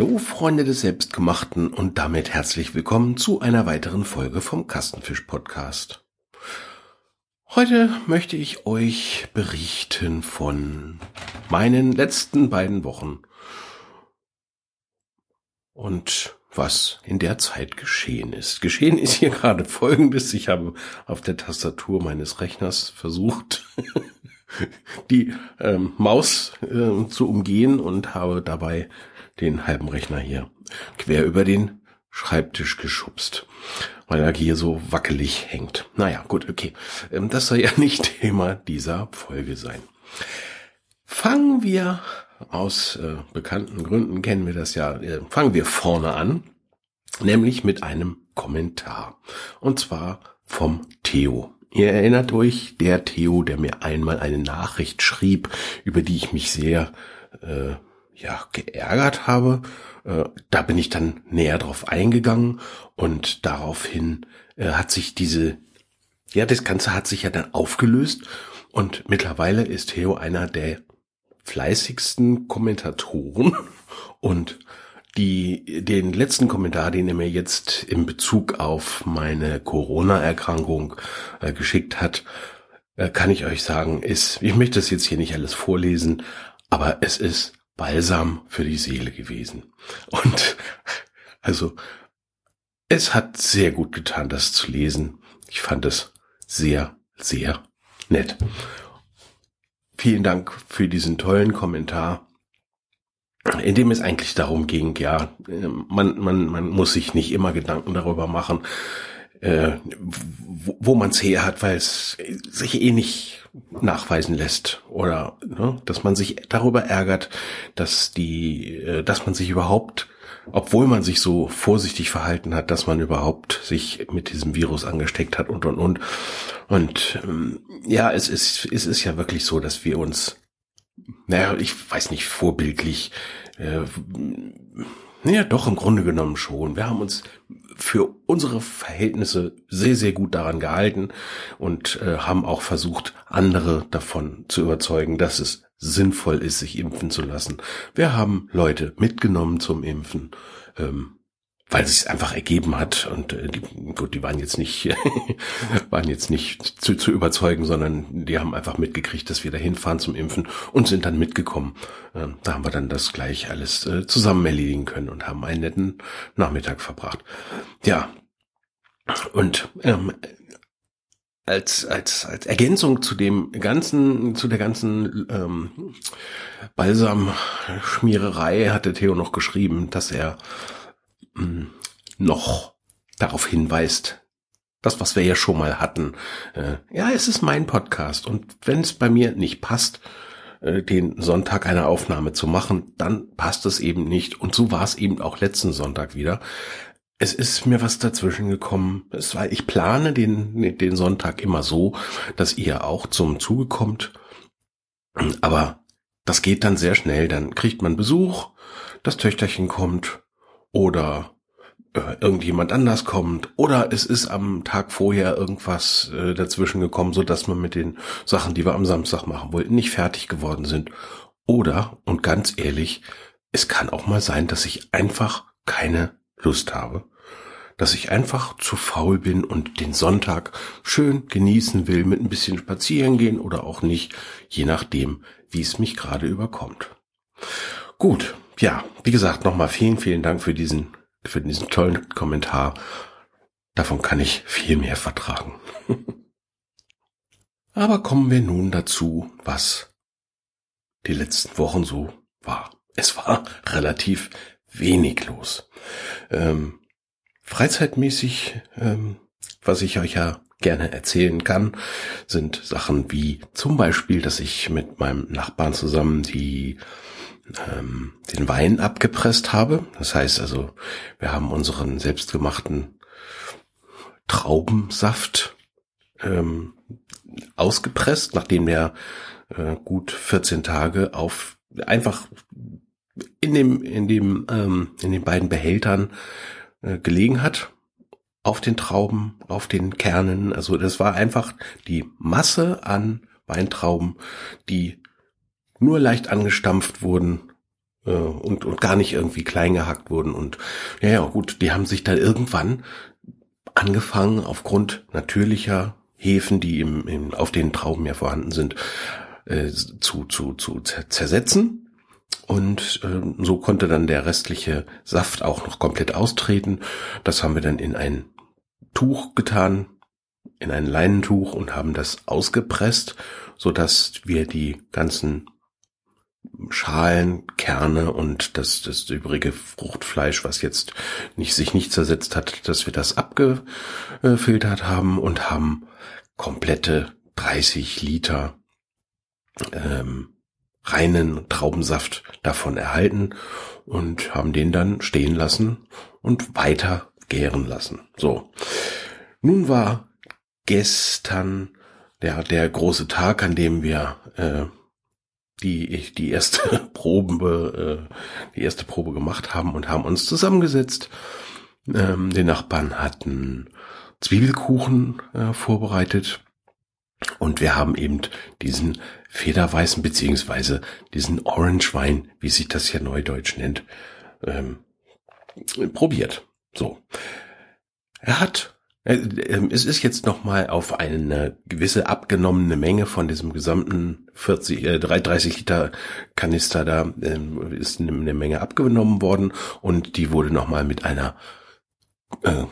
Hallo Freunde des Selbstgemachten und damit herzlich willkommen zu einer weiteren Folge vom Kastenfisch Podcast. Heute möchte ich euch berichten von meinen letzten beiden Wochen und was in der Zeit geschehen ist. Geschehen ist hier gerade Folgendes. Ich habe auf der Tastatur meines Rechners versucht, die ähm, Maus äh, zu umgehen und habe dabei den halben Rechner hier quer über den Schreibtisch geschubst, weil er hier so wackelig hängt. Naja, gut, okay. Ähm, das soll ja nicht Thema dieser Folge sein. Fangen wir aus äh, bekannten Gründen, kennen wir das ja, äh, fangen wir vorne an, nämlich mit einem Kommentar. Und zwar vom Theo. Ihr erinnert euch, der Theo, der mir einmal eine Nachricht schrieb, über die ich mich sehr äh, ja, geärgert habe. Äh, da bin ich dann näher drauf eingegangen und daraufhin äh, hat sich diese, ja, das Ganze hat sich ja dann aufgelöst und mittlerweile ist Theo einer der fleißigsten Kommentatoren und die, den letzten Kommentar, den er mir jetzt in Bezug auf meine Corona-Erkrankung äh, geschickt hat, kann ich euch sagen, ist, ich möchte das jetzt hier nicht alles vorlesen, aber es ist Balsam für die Seele gewesen. Und also es hat sehr gut getan, das zu lesen. Ich fand es sehr, sehr nett. Vielen Dank für diesen tollen Kommentar, in dem es eigentlich darum ging, ja, man, man, man muss sich nicht immer Gedanken darüber machen, äh, wo, wo man es her hat, weil es sich eh nicht nachweisen lässt oder ne, dass man sich darüber ärgert, dass die, äh, dass man sich überhaupt, obwohl man sich so vorsichtig verhalten hat, dass man überhaupt sich mit diesem Virus angesteckt hat und und und. Und ähm, ja, es ist es ist ja wirklich so, dass wir uns, naja, ich weiß nicht vorbildlich äh, ja, doch, im Grunde genommen schon. Wir haben uns für unsere Verhältnisse sehr, sehr gut daran gehalten und äh, haben auch versucht, andere davon zu überzeugen, dass es sinnvoll ist, sich impfen zu lassen. Wir haben Leute mitgenommen zum Impfen. Ähm, weil es sich einfach ergeben hat und äh, die, gut, die waren jetzt nicht waren jetzt nicht zu, zu überzeugen, sondern die haben einfach mitgekriegt, dass wir da hinfahren zum Impfen und sind dann mitgekommen. Äh, da haben wir dann das gleich alles äh, zusammen erledigen können und haben einen netten Nachmittag verbracht. Ja, und ähm, als, als, als Ergänzung zu dem ganzen, zu der ganzen ähm, Balsam-Schmiererei hatte Theo noch geschrieben, dass er noch darauf hinweist, das, was wir ja schon mal hatten. Äh, ja, es ist mein Podcast und wenn es bei mir nicht passt, äh, den Sonntag eine Aufnahme zu machen, dann passt es eben nicht. Und so war es eben auch letzten Sonntag wieder. Es ist mir was dazwischen gekommen. Es war, ich plane den, den Sonntag immer so, dass ihr auch zum Zuge kommt. Aber das geht dann sehr schnell. Dann kriegt man Besuch, das Töchterchen kommt oder äh, irgendjemand anders kommt oder es ist am Tag vorher irgendwas äh, dazwischen gekommen, so dass man mit den Sachen, die wir am Samstag machen wollten, nicht fertig geworden sind. Oder, und ganz ehrlich, es kann auch mal sein, dass ich einfach keine Lust habe, dass ich einfach zu faul bin und den Sonntag schön genießen will, mit ein bisschen spazieren gehen oder auch nicht, je nachdem, wie es mich gerade überkommt. Gut, ja, wie gesagt, nochmal vielen, vielen Dank für diesen, für diesen tollen Kommentar. Davon kann ich viel mehr vertragen. Aber kommen wir nun dazu, was die letzten Wochen so war. Es war relativ wenig los. Ähm, freizeitmäßig, ähm, was ich euch ja gerne erzählen kann, sind Sachen wie zum Beispiel, dass ich mit meinem Nachbarn zusammen die ähm, den Wein abgepresst habe. Das heißt also, wir haben unseren selbstgemachten Traubensaft ähm, ausgepresst, nachdem der äh, gut 14 Tage auf einfach in dem in dem ähm, in den beiden Behältern äh, gelegen hat auf den Trauben, auf den Kernen. Also das war einfach die Masse an Weintrauben, die nur leicht angestampft wurden äh, und, und gar nicht irgendwie klein gehackt wurden. Und ja, ja, gut, die haben sich dann irgendwann angefangen, aufgrund natürlicher Hefen, die im, im, auf den Trauben ja vorhanden sind, äh, zu, zu, zu zersetzen. Und äh, so konnte dann der restliche Saft auch noch komplett austreten. Das haben wir dann in ein Tuch getan, in ein Leinentuch und haben das ausgepresst, so dass wir die ganzen Schalen, Kerne und das, das übrige Fruchtfleisch, was jetzt nicht, sich nicht zersetzt hat, dass wir das abgefiltert haben und haben komplette 30 Liter ähm, reinen Traubensaft davon erhalten und haben den dann stehen lassen und weiter gären lassen. So. Nun war gestern der, der große Tag, an dem wir äh, die die erste Probe äh, die erste Probe gemacht haben und haben uns zusammengesetzt. Ähm, die Nachbarn hatten Zwiebelkuchen äh, vorbereitet und wir haben eben diesen Federweißen beziehungsweise diesen Orange Wein, wie sich das hier neudeutsch nennt, ähm, probiert. So. Er hat es ist jetzt nochmal auf eine gewisse abgenommene Menge von diesem gesamten 40, äh, 30 Liter Kanister da äh, ist eine, Menge abgenommen worden und die wurde nochmal mit einer äh,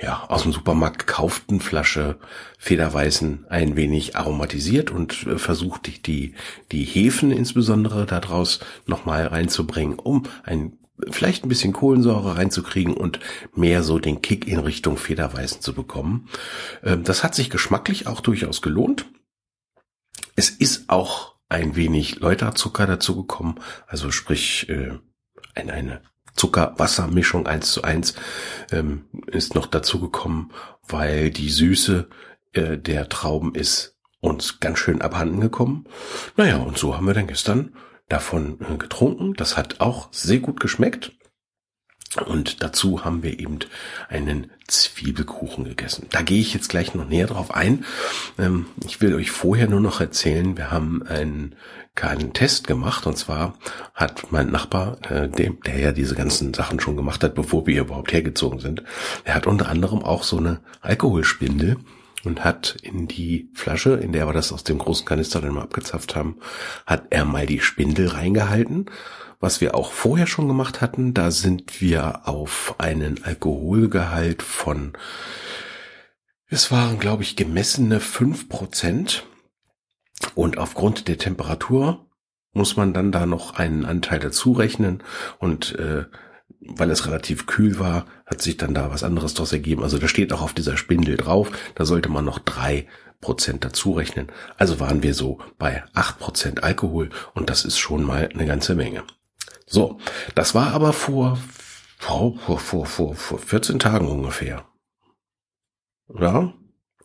ja, aus dem Supermarkt gekauften Flasche Federweißen ein wenig aromatisiert und äh, versucht die, die Hefen insbesondere daraus nochmal reinzubringen, um ein vielleicht ein bisschen Kohlensäure reinzukriegen und mehr so den Kick in Richtung Federweißen zu bekommen. Ähm, das hat sich geschmacklich auch durchaus gelohnt. Es ist auch ein wenig Läuterzucker dazu gekommen, also sprich äh, eine Zucker-Wasser-Mischung eins zu eins ähm, ist noch dazu gekommen, weil die Süße äh, der Trauben ist uns ganz schön abhanden gekommen. Naja, und so haben wir dann gestern davon äh, getrunken. Das hat auch sehr gut geschmeckt. Und dazu haben wir eben einen Zwiebelkuchen gegessen. Da gehe ich jetzt gleich noch näher drauf ein. Ähm, ich will euch vorher nur noch erzählen, wir haben einen keinen Test gemacht. Und zwar hat mein Nachbar, äh, der ja diese ganzen Sachen schon gemacht hat, bevor wir überhaupt hergezogen sind, er hat unter anderem auch so eine Alkoholspindel und hat in die Flasche, in der wir das aus dem großen Kanister dann mal abgezapft haben, hat er mal die Spindel reingehalten. Was wir auch vorher schon gemacht hatten, da sind wir auf einen Alkoholgehalt von, es waren glaube ich gemessene fünf Prozent. Und aufgrund der Temperatur muss man dann da noch einen Anteil dazu rechnen und äh, weil es relativ kühl war, hat sich dann da was anderes daraus ergeben. Also da steht auch auf dieser Spindel drauf, da sollte man noch drei Prozent dazu rechnen. Also waren wir so bei acht Prozent Alkohol und das ist schon mal eine ganze Menge. So, das war aber vor, vor, vor, vor, vor, vor 14 Tagen ungefähr. Ja,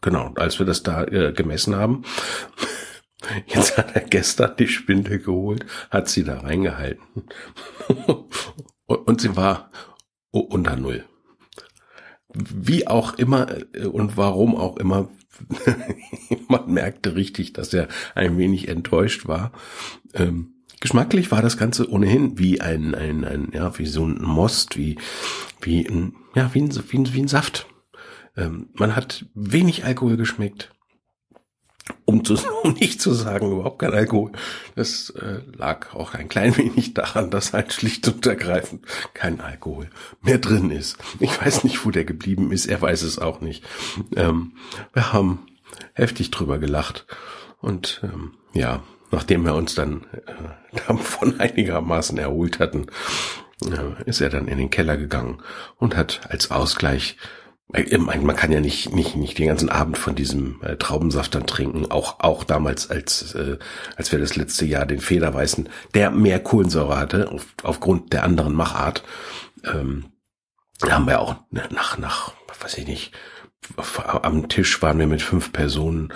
genau, als wir das da äh, gemessen haben. Jetzt hat er gestern die Spindel geholt, hat sie da reingehalten. Und sie war unter Null. Wie auch immer äh, und warum auch immer, man merkte richtig, dass er ein wenig enttäuscht war. Ähm, geschmacklich war das Ganze ohnehin wie ein, ein, ein, ja, wie so ein Most, wie, wie ein, ja, wie ein, wie ein, wie ein Saft. Ähm, man hat wenig Alkohol geschmeckt um, zu, um nicht zu sagen, überhaupt kein Alkohol. Das äh, lag auch ein klein wenig daran, dass halt schlicht und ergreifend kein Alkohol mehr drin ist. Ich weiß nicht, wo der geblieben ist, er weiß es auch nicht. Ähm, wir haben heftig drüber gelacht und ähm, ja, nachdem wir uns dann äh, davon einigermaßen erholt hatten, äh, ist er dann in den Keller gegangen und hat als Ausgleich man kann ja nicht, nicht, nicht den ganzen Abend von diesem äh, Traubensaft dann trinken. Auch, auch damals, als, äh, als wir das letzte Jahr den Federweißen, der mehr Kohlensäure hatte, auf, aufgrund der anderen Machart, ähm, haben wir auch nach, nach, weiß ich nicht, am Tisch waren wir mit fünf Personen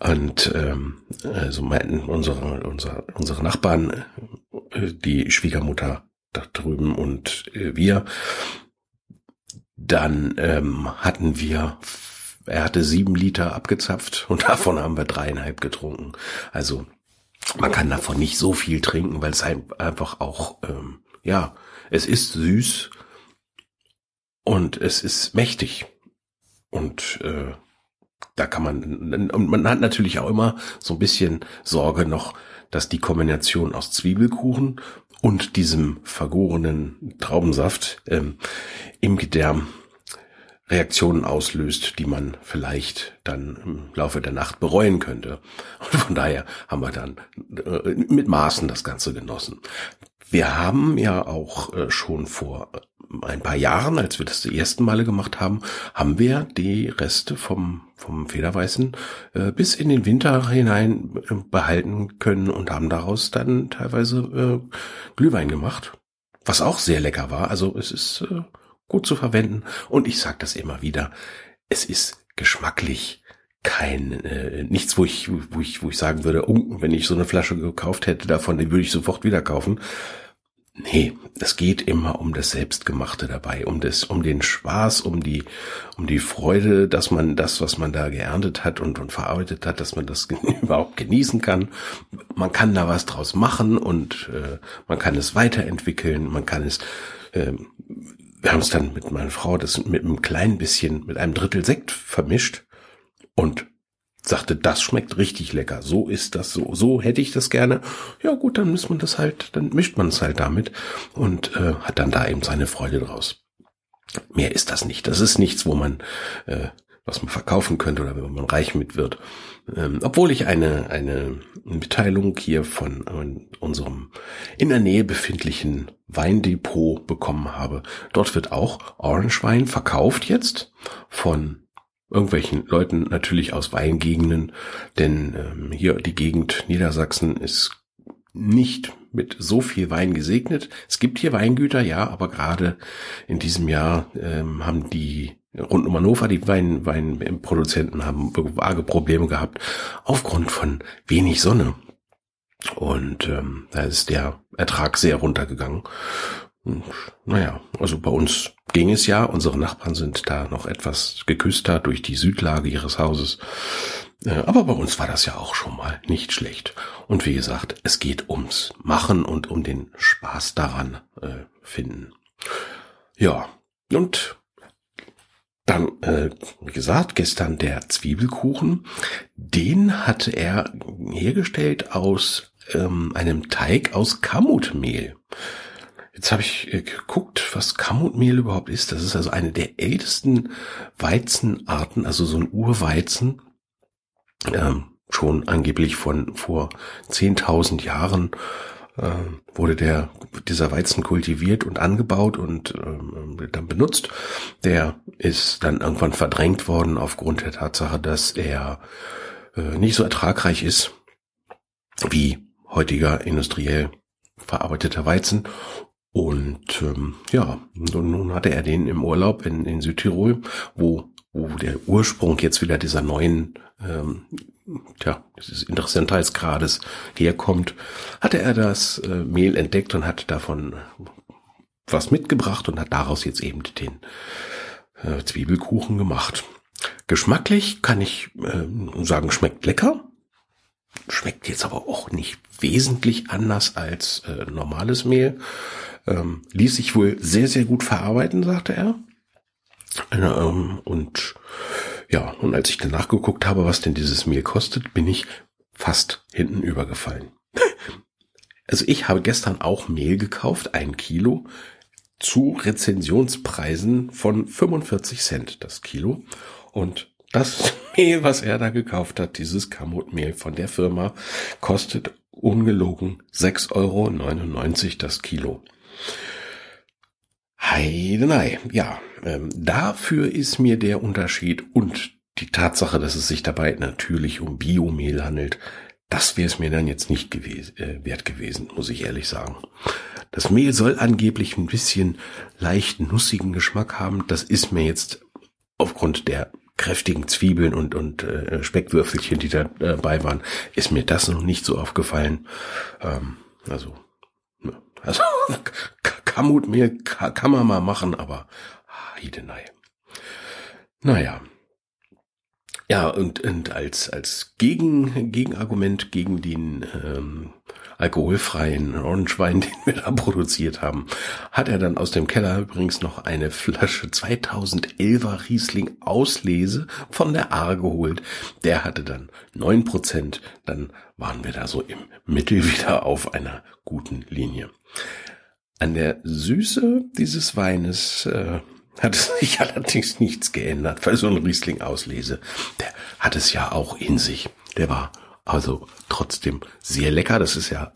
und ähm, also meinten unsere, unsere, unsere Nachbarn, äh, die Schwiegermutter da drüben und äh, wir, dann ähm, hatten wir, er hatte sieben Liter abgezapft und davon haben wir dreieinhalb getrunken. Also man kann davon nicht so viel trinken, weil es einfach auch, ähm, ja, es ist süß und es ist mächtig. Und äh, da kann man, und man hat natürlich auch immer so ein bisschen Sorge noch, dass die Kombination aus Zwiebelkuchen und diesem vergorenen Traubensaft ähm, im Gedärm Reaktionen auslöst, die man vielleicht dann im Laufe der Nacht bereuen könnte. Und von daher haben wir dann äh, mit Maßen das Ganze genossen. Wir haben ja auch äh, schon vor ein paar Jahren, als wir das die ersten Male gemacht haben, haben wir die Reste vom, vom Federweißen äh, bis in den Winter hinein äh, behalten können und haben daraus dann teilweise äh, Glühwein gemacht. Was auch sehr lecker war. Also es ist äh, gut zu verwenden. Und ich sage das immer wieder, es ist geschmacklich kein äh, nichts, wo ich, wo ich, wo ich sagen würde, oh, wenn ich so eine Flasche gekauft hätte davon, die würde ich sofort wieder kaufen. Nee, es geht immer um das Selbstgemachte dabei, um das, um den Spaß, um die, um die Freude, dass man das, was man da geerntet hat und, und verarbeitet hat, dass man das überhaupt genießen kann. Man kann da was draus machen und äh, man kann es weiterentwickeln, man kann es äh, wir haben es dann mit meiner Frau das mit einem kleinen bisschen, mit einem Drittel Sekt vermischt und sagte, das schmeckt richtig lecker. So ist das so. So hätte ich das gerne. Ja gut, dann misst man das halt, dann mischt man es halt damit und äh, hat dann da eben seine Freude draus. Mehr ist das nicht. Das ist nichts, wo man äh, was man verkaufen könnte oder wenn man reich mit wird. Ähm, obwohl ich eine, eine Mitteilung hier von äh, unserem in der Nähe befindlichen Weindepot bekommen habe. Dort wird auch Orange Wein verkauft jetzt von irgendwelchen Leuten natürlich aus Weingegenden, denn ähm, hier die Gegend Niedersachsen ist nicht mit so viel Wein gesegnet. Es gibt hier Weingüter, ja, aber gerade in diesem Jahr ähm, haben die rund um Hannover, die Wein, Weinproduzenten haben arge Probleme gehabt aufgrund von wenig Sonne. Und ähm, da ist der Ertrag sehr runtergegangen. Und, naja, also bei uns ging es ja. Unsere Nachbarn sind da noch etwas geküsster durch die Südlage ihres Hauses. Äh, aber bei uns war das ja auch schon mal nicht schlecht. Und wie gesagt, es geht ums Machen und um den Spaß daran äh, finden. Ja, und dann, äh, wie gesagt, gestern der Zwiebelkuchen. Den hatte er hergestellt aus ähm, einem Teig aus Kamutmehl. Jetzt habe ich äh, geguckt, was Kamutmehl überhaupt ist. Das ist also eine der ältesten Weizenarten, also so ein Urweizen. Ähm, schon angeblich von vor 10.000 Jahren äh, wurde der dieser Weizen kultiviert und angebaut und ähm, dann benutzt. Der ist dann irgendwann verdrängt worden aufgrund der Tatsache, dass er äh, nicht so ertragreich ist wie heutiger industriell verarbeiteter Weizen. Und ähm, ja, und nun hatte er den im Urlaub in, in Südtirol, wo, wo der Ursprung jetzt wieder dieser neuen ähm, tja, dieses Interessantheitsgrades herkommt, hatte er das äh, Mehl entdeckt und hat davon was mitgebracht und hat daraus jetzt eben den äh, Zwiebelkuchen gemacht. Geschmacklich kann ich äh, sagen, schmeckt lecker. Schmeckt jetzt aber auch nicht wesentlich anders als äh, normales Mehl. Ähm, ließ sich wohl sehr, sehr gut verarbeiten, sagte er. Ähm, und ja, und als ich dann nachgeguckt habe, was denn dieses Mehl kostet, bin ich fast hinten übergefallen. Also ich habe gestern auch Mehl gekauft, ein Kilo, zu Rezensionspreisen von 45 Cent das Kilo. Und das Mehl, was er da gekauft hat, dieses Kamotmehl von der Firma, kostet ungelogen 6,99 Euro das Kilo. Heidenei, ja, ähm, dafür ist mir der Unterschied und die Tatsache, dass es sich dabei natürlich um Biomehl handelt, das wäre es mir dann jetzt nicht gewesen, äh, wert gewesen, muss ich ehrlich sagen. Das Mehl soll angeblich ein bisschen leicht nussigen Geschmack haben. Das ist mir jetzt aufgrund der kräftigen Zwiebeln und, und äh, Speckwürfelchen, die da dabei waren, ist mir das noch nicht so aufgefallen. Ähm, also, ne, also Kamutmehl kann man mal machen, aber Heidenei. Naja. Ja, und, und als, als Gegen, Gegenargument gegen den ähm, alkoholfreien Orangewein, den wir da produziert haben, hat er dann aus dem Keller übrigens noch eine Flasche 2011er Riesling Auslese von der Aar geholt. Der hatte dann neun Prozent. Dann waren wir da so im Mittel wieder auf einer guten Linie. An der Süße dieses Weines äh, hat sich allerdings nichts geändert, weil so ein Riesling auslese, der hat es ja auch in sich. Der war also trotzdem sehr lecker. Das ist ja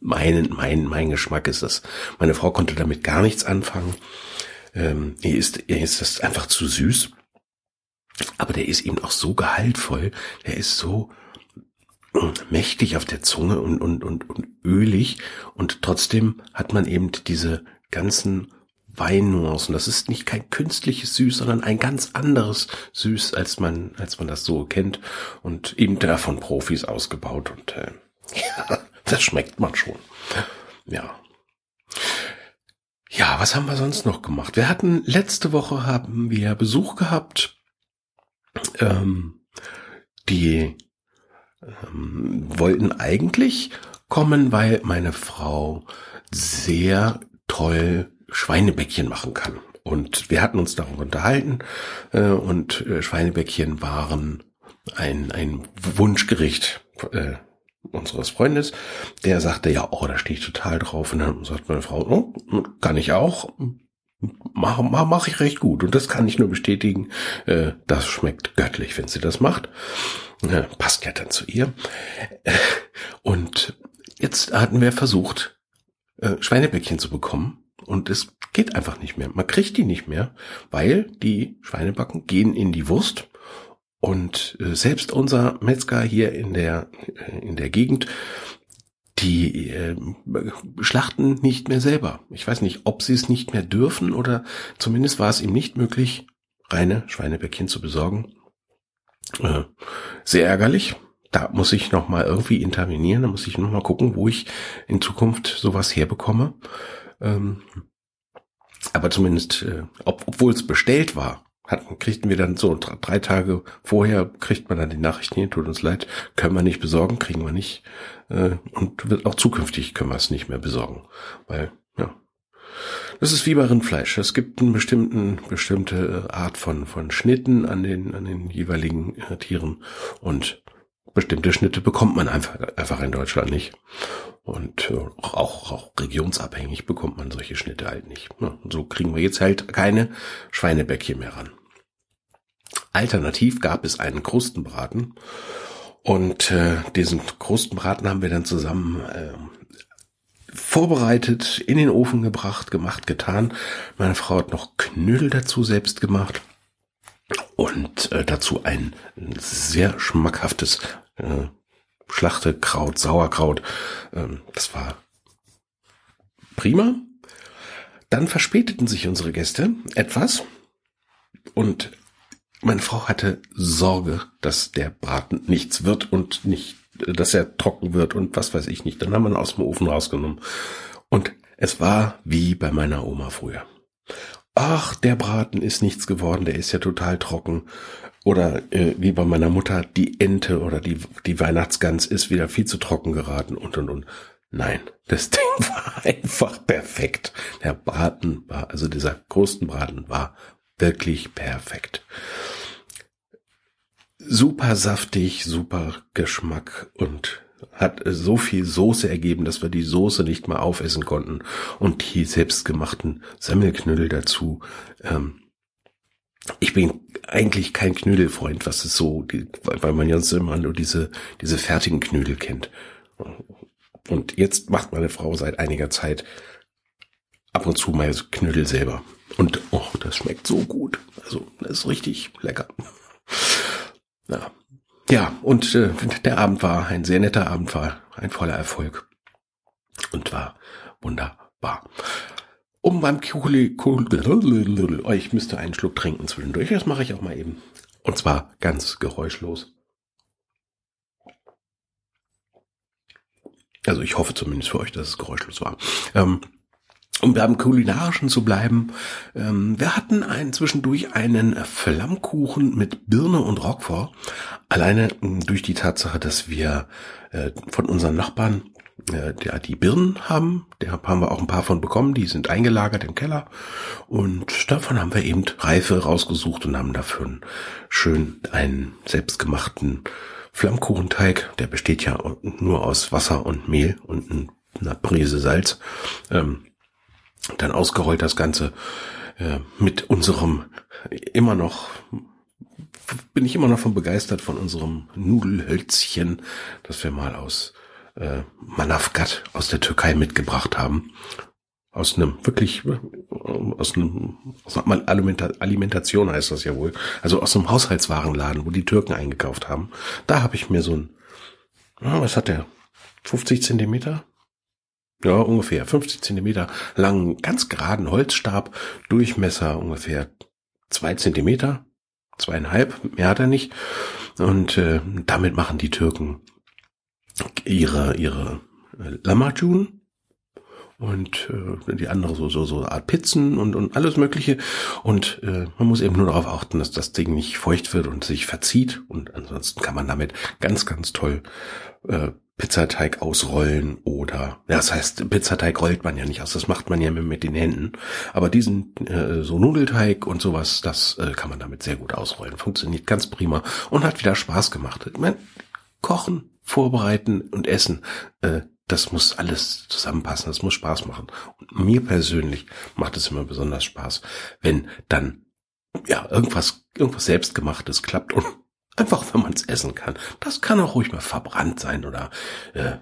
mein, mein, mein Geschmack ist das. Meine Frau konnte damit gar nichts anfangen. Ähm, ihr ist, ihr ist das einfach zu süß. Aber der ist eben auch so gehaltvoll. Der ist so mächtig auf der Zunge und, und, und, und ölig. Und trotzdem hat man eben diese ganzen Weinnuancen. Das ist nicht kein künstliches Süß, sondern ein ganz anderes Süß, als man, als man das so kennt und eben da von Profis ausgebaut und äh, ja, das schmeckt man schon. Ja. Ja, was haben wir sonst noch gemacht? Wir hatten letzte Woche haben wir Besuch gehabt. Ähm, die ähm, wollten eigentlich kommen, weil meine Frau sehr toll Schweinebäckchen machen kann. Und wir hatten uns darüber unterhalten äh, und äh, Schweinebäckchen waren ein, ein Wunschgericht äh, unseres Freundes. Der sagte, ja, oh, da stehe ich total drauf. Und dann sagt meine Frau, oh, kann ich auch. Mache mach, mach ich recht gut. Und das kann ich nur bestätigen. Äh, das schmeckt göttlich, wenn sie das macht. Äh, passt ja dann zu ihr. Äh, und jetzt hatten wir versucht, äh, Schweinebäckchen zu bekommen. Und es geht einfach nicht mehr. Man kriegt die nicht mehr, weil die Schweinebacken gehen in die Wurst. Und äh, selbst unser Metzger hier in der, äh, in der Gegend, die äh, schlachten nicht mehr selber. Ich weiß nicht, ob sie es nicht mehr dürfen oder zumindest war es ihm nicht möglich, reine Schweinebäckchen zu besorgen. Äh, sehr ärgerlich. Da muss ich noch mal irgendwie intervenieren. Da muss ich noch mal gucken, wo ich in Zukunft sowas herbekomme. Ähm, aber zumindest, äh, ob, obwohl es bestellt war, hatten, kriegten wir dann so drei Tage vorher kriegt man dann die Nachrichten hier, tut uns leid, können wir nicht besorgen, kriegen wir nicht. Äh, und wird auch zukünftig können wir es nicht mehr besorgen. Weil, ja. Das ist wie bei Rindfleisch. Es gibt eine bestimmten, bestimmte Art von, von Schnitten an den, an den jeweiligen äh, Tieren und bestimmte Schnitte bekommt man einfach, einfach in Deutschland nicht. Und äh, auch, auch regionsabhängig bekommt man solche Schnitte halt nicht. Ja, so kriegen wir jetzt halt keine Schweinebäckchen mehr ran. Alternativ gab es einen Krustenbraten. Und äh, diesen Krustenbraten haben wir dann zusammen äh, vorbereitet, in den Ofen gebracht, gemacht, getan. Meine Frau hat noch Knödel dazu selbst gemacht. Und äh, dazu ein sehr schmackhaftes äh, Schlachtekraut, Sauerkraut. Ähm, das war prima. Dann verspäteten sich unsere Gäste etwas und meine Frau hatte Sorge, dass der Braten nichts wird und nicht, dass er trocken wird und was weiß ich nicht. Dann haben wir ihn aus dem Ofen rausgenommen und es war wie bei meiner Oma früher. Ach, der Braten ist nichts geworden, der ist ja total trocken. Oder äh, wie bei meiner Mutter, die Ente oder die, die Weihnachtsgans ist wieder viel zu trocken geraten und und und. Nein, das Ding war einfach perfekt. Der Braten war, also dieser Krustenbraten war wirklich perfekt. Super saftig, super Geschmack und hat so viel Soße ergeben, dass wir die Soße nicht mal aufessen konnten und die selbstgemachten Semmelknödel dazu. Ähm, ich bin eigentlich kein Knödelfreund, was es so, weil man ja immer nur diese, diese fertigen Knödel kennt. Und jetzt macht meine Frau seit einiger Zeit ab und zu mal Knödel selber. Und oh, das schmeckt so gut. Also, das ist richtig lecker. Ja, ja und äh, der Abend war ein sehr netter Abend, war ein voller Erfolg und war wunderbar um beim Kuli, oh, ich müsste einen Schluck trinken zwischendurch. Das mache ich auch mal eben. Und zwar ganz geräuschlos. Also ich hoffe zumindest für euch, dass es geräuschlos war. Ähm, um beim Kulinarischen zu bleiben, ähm, wir hatten ein, zwischendurch einen Flammkuchen mit Birne und Roquefort. Alleine äh, durch die Tatsache, dass wir äh, von unseren Nachbarn äh, der die Birnen haben. Da haben wir auch ein paar von bekommen. Die sind eingelagert im Keller. Und davon haben wir eben Reife rausgesucht und haben dafür schön einen selbstgemachten Flammkuchenteig. Der besteht ja nur aus Wasser und Mehl und einer Prise Salz. Ähm, dann ausgerollt das Ganze äh, mit unserem immer noch bin ich immer noch von begeistert von unserem Nudelhölzchen, das wir mal aus äh, Manavgat aus der Türkei mitgebracht haben. Aus einem wirklich, äh, aus einem, aus einer Alimentation heißt das ja wohl. Also aus einem Haushaltswarenladen, wo die Türken eingekauft haben. Da habe ich mir so ein, was hat der? 50 Zentimeter? Ja, ungefähr 50 Zentimeter langen, ganz geraden Holzstab, Durchmesser ungefähr zwei Zentimeter, zweieinhalb, mehr hat er nicht. Und äh, damit machen die Türken ihre ihre äh, Lamajun und äh, die andere so so so Art Pizzen und und alles mögliche und äh, man muss eben nur darauf achten, dass das Ding nicht feucht wird und sich verzieht und ansonsten kann man damit ganz ganz toll äh, Pizzateig ausrollen oder, ja, das heißt, Pizzateig rollt man ja nicht aus, das macht man ja mit, mit den Händen. Aber diesen äh, so Nudelteig und sowas, das äh, kann man damit sehr gut ausrollen. Funktioniert ganz prima und hat wieder Spaß gemacht. Ich mein, Kochen, Vorbereiten und Essen, äh, das muss alles zusammenpassen, das muss Spaß machen. Und mir persönlich macht es immer besonders Spaß, wenn dann ja irgendwas, irgendwas selbstgemachtes klappt und Einfach, wenn man es essen kann. Das kann auch ruhig mal verbrannt sein oder äh,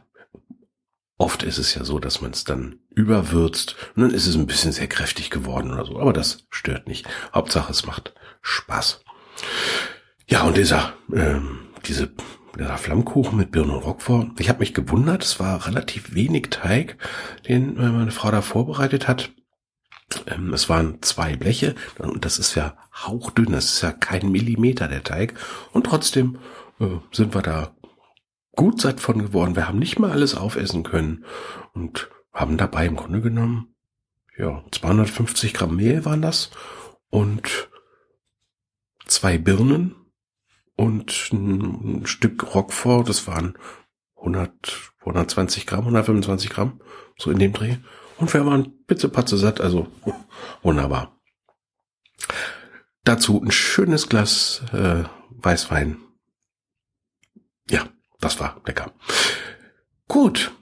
oft ist es ja so, dass man es dann überwürzt und dann ist es ein bisschen sehr kräftig geworden oder so. Aber das stört nicht. Hauptsache, es macht Spaß. Ja, und dieser, ähm, diese dieser Flammkuchen mit Birnen und Roquefort. Ich habe mich gewundert, es war relativ wenig Teig, den äh, meine Frau da vorbereitet hat. Ähm, es waren zwei Bleche und das ist ja hauchdünn, das ist ja kein Millimeter der Teig und trotzdem äh, sind wir da gut satt von geworden. Wir haben nicht mal alles aufessen können und haben dabei im Grunde genommen ja 250 Gramm Mehl waren das und zwei Birnen und ein Stück Roquefort, das waren 100, 120 Gramm, 125 Gramm, so in dem Dreh. Und wir waren pitzepatze satt, also wunderbar. Dazu ein schönes Glas äh, Weißwein. Ja, das war lecker. Gut.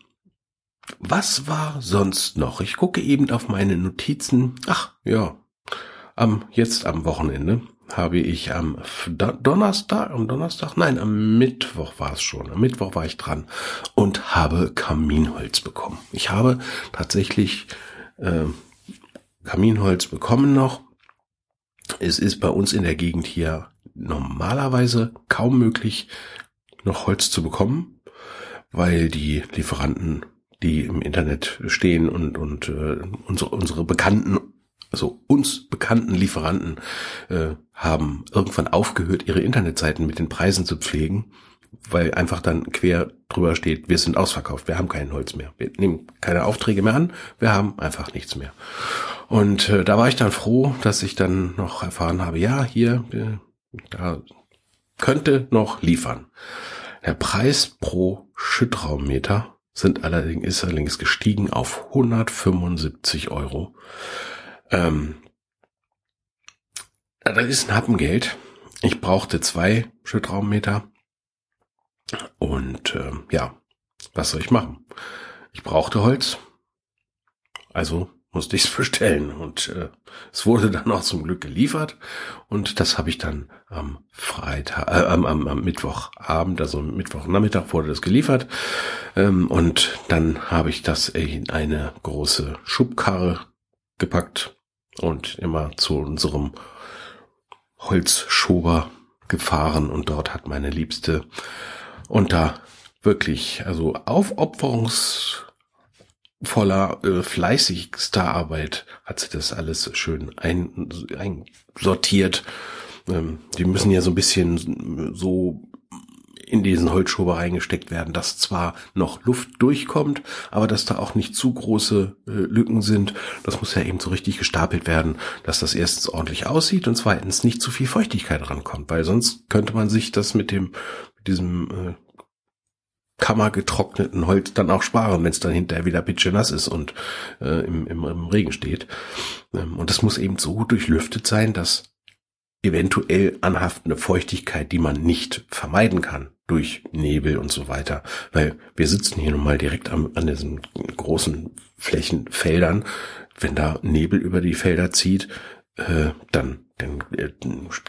Was war sonst noch? Ich gucke eben auf meine Notizen. Ach, ja. Am, jetzt am Wochenende habe ich am Donnerstag, am Donnerstag, nein, am Mittwoch war es schon. Am Mittwoch war ich dran und habe Kaminholz bekommen. Ich habe tatsächlich äh, Kaminholz bekommen noch. Es ist bei uns in der Gegend hier normalerweise kaum möglich, noch Holz zu bekommen, weil die Lieferanten, die im Internet stehen und, und äh, unsere, unsere Bekannten also uns bekannten Lieferanten äh, haben irgendwann aufgehört, ihre Internetseiten mit den Preisen zu pflegen, weil einfach dann quer drüber steht, wir sind ausverkauft, wir haben kein Holz mehr, wir nehmen keine Aufträge mehr an, wir haben einfach nichts mehr. Und äh, da war ich dann froh, dass ich dann noch erfahren habe, ja, hier, äh, da könnte noch liefern. Der Preis pro Schüttraummeter sind allerdings, ist allerdings gestiegen auf 175 Euro. Ähm, das ist ein Happengeld. Ich brauchte zwei Schüttraummeter. Und äh, ja, was soll ich machen? Ich brauchte Holz. Also musste ich es bestellen. Und äh, es wurde dann auch zum Glück geliefert. Und das habe ich dann am Freitag, äh, am, am, am Mittwochabend, also Mittwochnachmittag wurde das geliefert. Ähm, und dann habe ich das in eine große Schubkarre gepackt und immer zu unserem Holzschober gefahren und dort hat meine Liebste unter wirklich, also aufopferungsvoller, äh, fleißigster Arbeit hat sie das alles schön ein, einsortiert. Ähm, die müssen ja so ein bisschen so in diesen Holzschober reingesteckt werden, dass zwar noch Luft durchkommt, aber dass da auch nicht zu große äh, Lücken sind. Das muss ja eben so richtig gestapelt werden, dass das erstens ordentlich aussieht und zweitens nicht zu viel Feuchtigkeit rankommt, weil sonst könnte man sich das mit dem mit diesem äh, kammergetrockneten Holz dann auch sparen, wenn es dann hinterher wieder nass ist und äh, im, im, im Regen steht. Ähm, und das muss eben so durchlüftet sein, dass eventuell anhaftende Feuchtigkeit, die man nicht vermeiden kann durch Nebel und so weiter, weil wir sitzen hier nun mal direkt am, an diesen großen Flächenfeldern. Wenn da Nebel über die Felder zieht, äh, dann dann äh,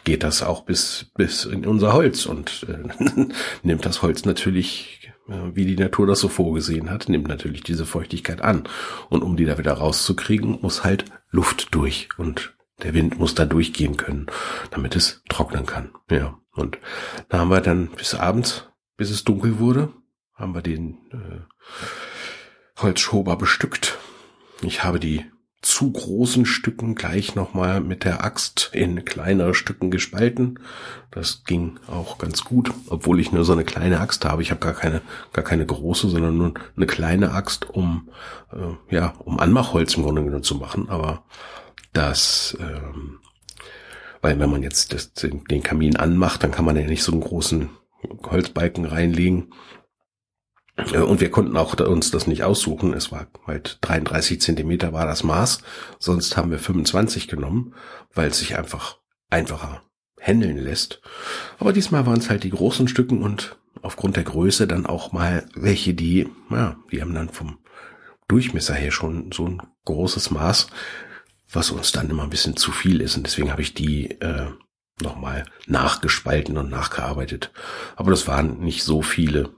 geht das auch bis bis in unser Holz und äh, nimmt das Holz natürlich wie die Natur das so vorgesehen hat, nimmt natürlich diese Feuchtigkeit an. Und um die da wieder rauszukriegen, muss halt Luft durch und der Wind muss da durchgehen können, damit es trocknen kann. Ja. Und da haben wir dann bis abends, bis es dunkel wurde, haben wir den äh, Holzschober bestückt. Ich habe die zu großen Stücken gleich nochmal mit der Axt in kleinere Stücken gespalten. Das ging auch ganz gut, obwohl ich nur so eine kleine Axt habe. Ich habe gar keine, gar keine große, sondern nur eine kleine Axt, um äh, ja, um Anmachholz im Grunde genommen zu machen. Aber das, ähm, weil wenn man jetzt das, den Kamin anmacht, dann kann man ja nicht so einen großen Holzbalken reinlegen. Äh, und wir konnten auch uns das nicht aussuchen. Es war halt 33 Zentimeter war das Maß. Sonst haben wir 25 genommen, weil es sich einfach einfacher händeln lässt. Aber diesmal waren es halt die großen Stücken und aufgrund der Größe dann auch mal welche, die, ja, die haben dann vom Durchmesser her schon so ein großes Maß, was uns dann immer ein bisschen zu viel ist. Und deswegen habe ich die äh, nochmal nachgespalten und nachgearbeitet. Aber das waren nicht so viele.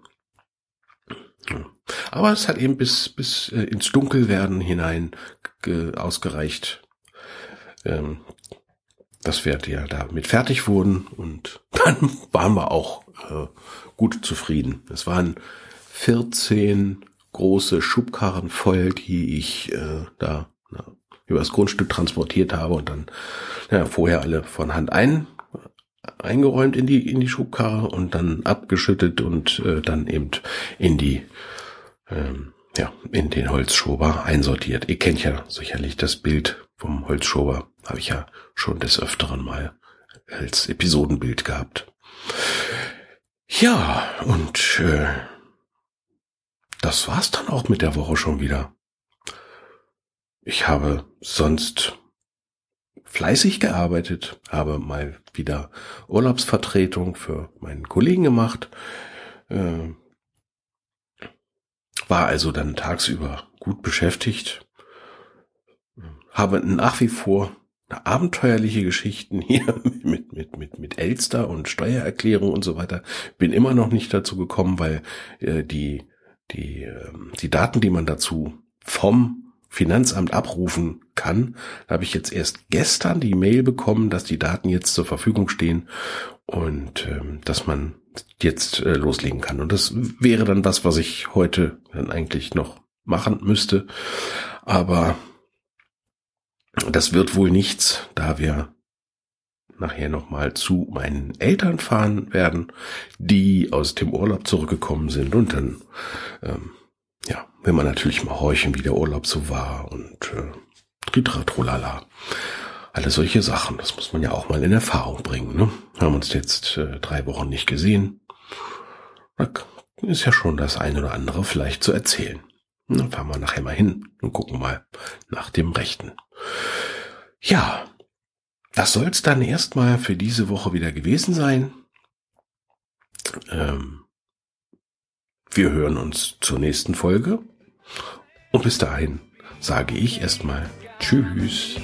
Aber es hat eben bis, bis äh, ins Dunkelwerden hinein ausgereicht, ähm, dass wir ja damit fertig wurden und dann waren wir auch äh, gut zufrieden. Es waren 14 große Schubkarren voll, die ich äh, da na, über das Grundstück transportiert habe und dann ja, vorher alle von Hand ein eingeräumt in die in die Schubkarre und dann abgeschüttet und äh, dann eben in die ähm, ja, in den Holzschober einsortiert. Ihr kennt ja sicherlich das Bild vom Holzschober, habe ich ja schon des Öfteren mal als Episodenbild gehabt. Ja, und äh, das war's dann auch mit der Woche schon wieder. Ich habe sonst fleißig gearbeitet, habe mal wieder Urlaubsvertretung für meinen Kollegen gemacht, äh, war also dann tagsüber gut beschäftigt, habe nach wie vor abenteuerliche Geschichten hier mit, mit, mit, mit Elster und Steuererklärung und so weiter. Bin immer noch nicht dazu gekommen, weil äh, die, die, äh, die Daten, die man dazu vom Finanzamt abrufen kann, da habe ich jetzt erst gestern die Mail bekommen, dass die Daten jetzt zur Verfügung stehen und ähm, dass man jetzt äh, loslegen kann. Und das wäre dann was, was ich heute dann eigentlich noch machen müsste. Aber das wird wohl nichts, da wir nachher nochmal zu meinen Eltern fahren werden, die aus dem Urlaub zurückgekommen sind. Und dann, ähm, ja, will man natürlich mal horchen, wie der Urlaub so war und äh, Tritra-Trolala. Alle solche Sachen, das muss man ja auch mal in Erfahrung bringen. Ne? Haben uns jetzt äh, drei Wochen nicht gesehen. Da ist ja schon das eine oder andere vielleicht zu erzählen. Dann fahren wir nachher mal hin und gucken mal nach dem Rechten. Ja, das soll es dann erstmal für diese Woche wieder gewesen sein. Ähm, wir hören uns zur nächsten Folge. Und bis dahin sage ich erstmal Tschüss.